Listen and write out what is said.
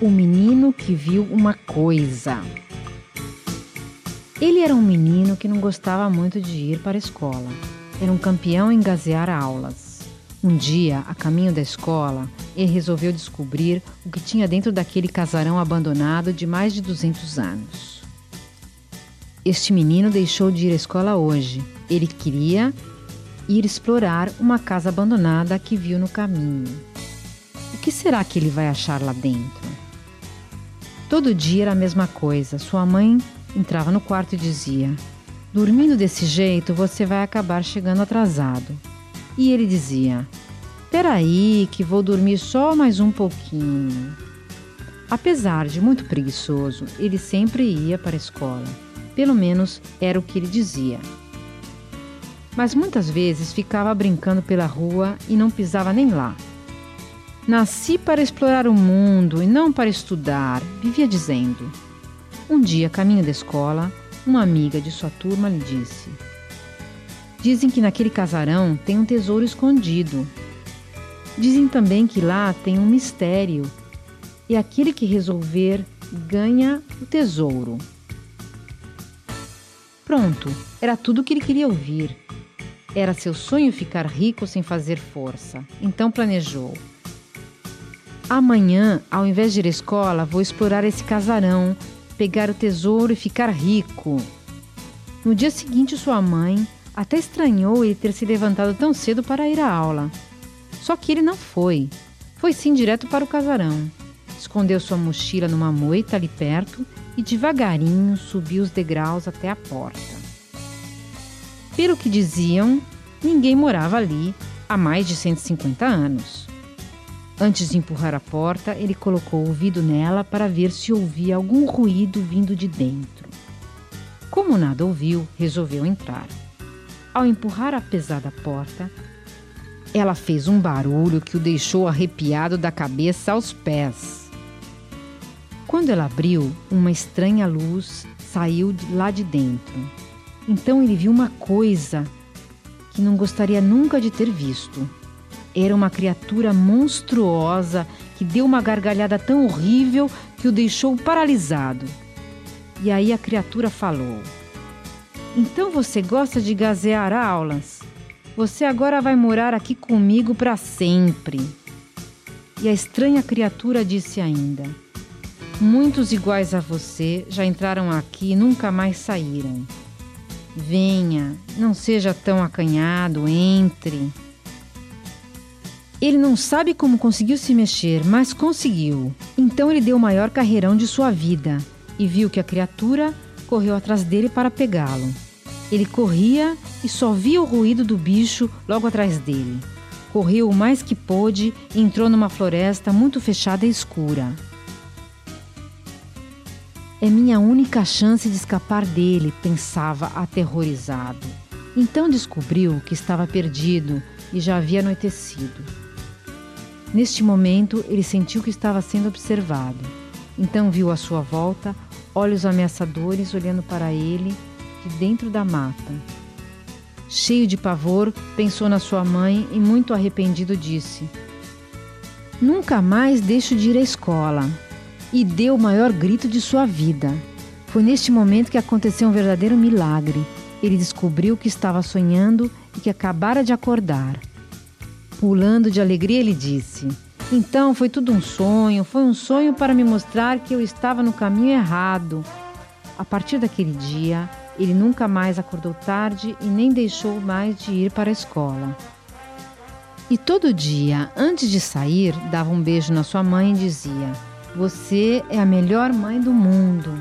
O menino que viu uma coisa. Ele era um menino que não gostava muito de ir para a escola. Era um campeão em gazear aulas. Um dia, a caminho da escola, ele resolveu descobrir o que tinha dentro daquele casarão abandonado de mais de 200 anos. Este menino deixou de ir à escola hoje. Ele queria ir explorar uma casa abandonada que viu no caminho. O que será que ele vai achar lá dentro? Todo dia era a mesma coisa. Sua mãe entrava no quarto e dizia: Dormindo desse jeito, você vai acabar chegando atrasado. E ele dizia: Peraí, que vou dormir só mais um pouquinho. Apesar de muito preguiçoso, ele sempre ia para a escola. Pelo menos era o que ele dizia. Mas muitas vezes ficava brincando pela rua e não pisava nem lá. Nasci para explorar o mundo e não para estudar, vivia dizendo. Um dia, caminho da escola, uma amiga de sua turma lhe disse: Dizem que naquele casarão tem um tesouro escondido. Dizem também que lá tem um mistério e aquele que resolver ganha o tesouro. Pronto, era tudo o que ele queria ouvir. Era seu sonho ficar rico sem fazer força. Então planejou: Amanhã, ao invés de ir à escola, vou explorar esse casarão, pegar o tesouro e ficar rico. No dia seguinte, sua mãe até estranhou ele ter se levantado tão cedo para ir à aula. Só que ele não foi. Foi sim direto para o casarão. Escondeu sua mochila numa moita ali perto e devagarinho subiu os degraus até a porta. Pelo que diziam, ninguém morava ali há mais de 150 anos. Antes de empurrar a porta, ele colocou o ouvido nela para ver se ouvia algum ruído vindo de dentro. Como nada ouviu, resolveu entrar. Ao empurrar a pesada porta, ela fez um barulho que o deixou arrepiado da cabeça aos pés. Quando ela abriu, uma estranha luz saiu de lá de dentro. Então ele viu uma coisa que não gostaria nunca de ter visto. Era uma criatura monstruosa que deu uma gargalhada tão horrível que o deixou paralisado. E aí a criatura falou: Então você gosta de gazear aulas? Você agora vai morar aqui comigo para sempre. E a estranha criatura disse ainda: Muitos iguais a você já entraram aqui e nunca mais saíram. Venha, não seja tão acanhado, entre. Ele não sabe como conseguiu se mexer, mas conseguiu. Então ele deu o maior carreirão de sua vida e viu que a criatura correu atrás dele para pegá-lo. Ele corria e só via o ruído do bicho logo atrás dele. Correu o mais que pôde e entrou numa floresta muito fechada e escura. É minha única chance de escapar dele, pensava aterrorizado. Então descobriu que estava perdido e já havia anoitecido. Neste momento, ele sentiu que estava sendo observado. Então viu à sua volta olhos ameaçadores olhando para ele de dentro da mata. Cheio de pavor, pensou na sua mãe e, muito arrependido, disse: Nunca mais deixo de ir à escola. E deu o maior grito de sua vida. Foi neste momento que aconteceu um verdadeiro milagre. Ele descobriu que estava sonhando e que acabara de acordar. Pulando de alegria, ele disse: Então foi tudo um sonho, foi um sonho para me mostrar que eu estava no caminho errado. A partir daquele dia, ele nunca mais acordou tarde e nem deixou mais de ir para a escola. E todo dia, antes de sair, dava um beijo na sua mãe e dizia: Você é a melhor mãe do mundo.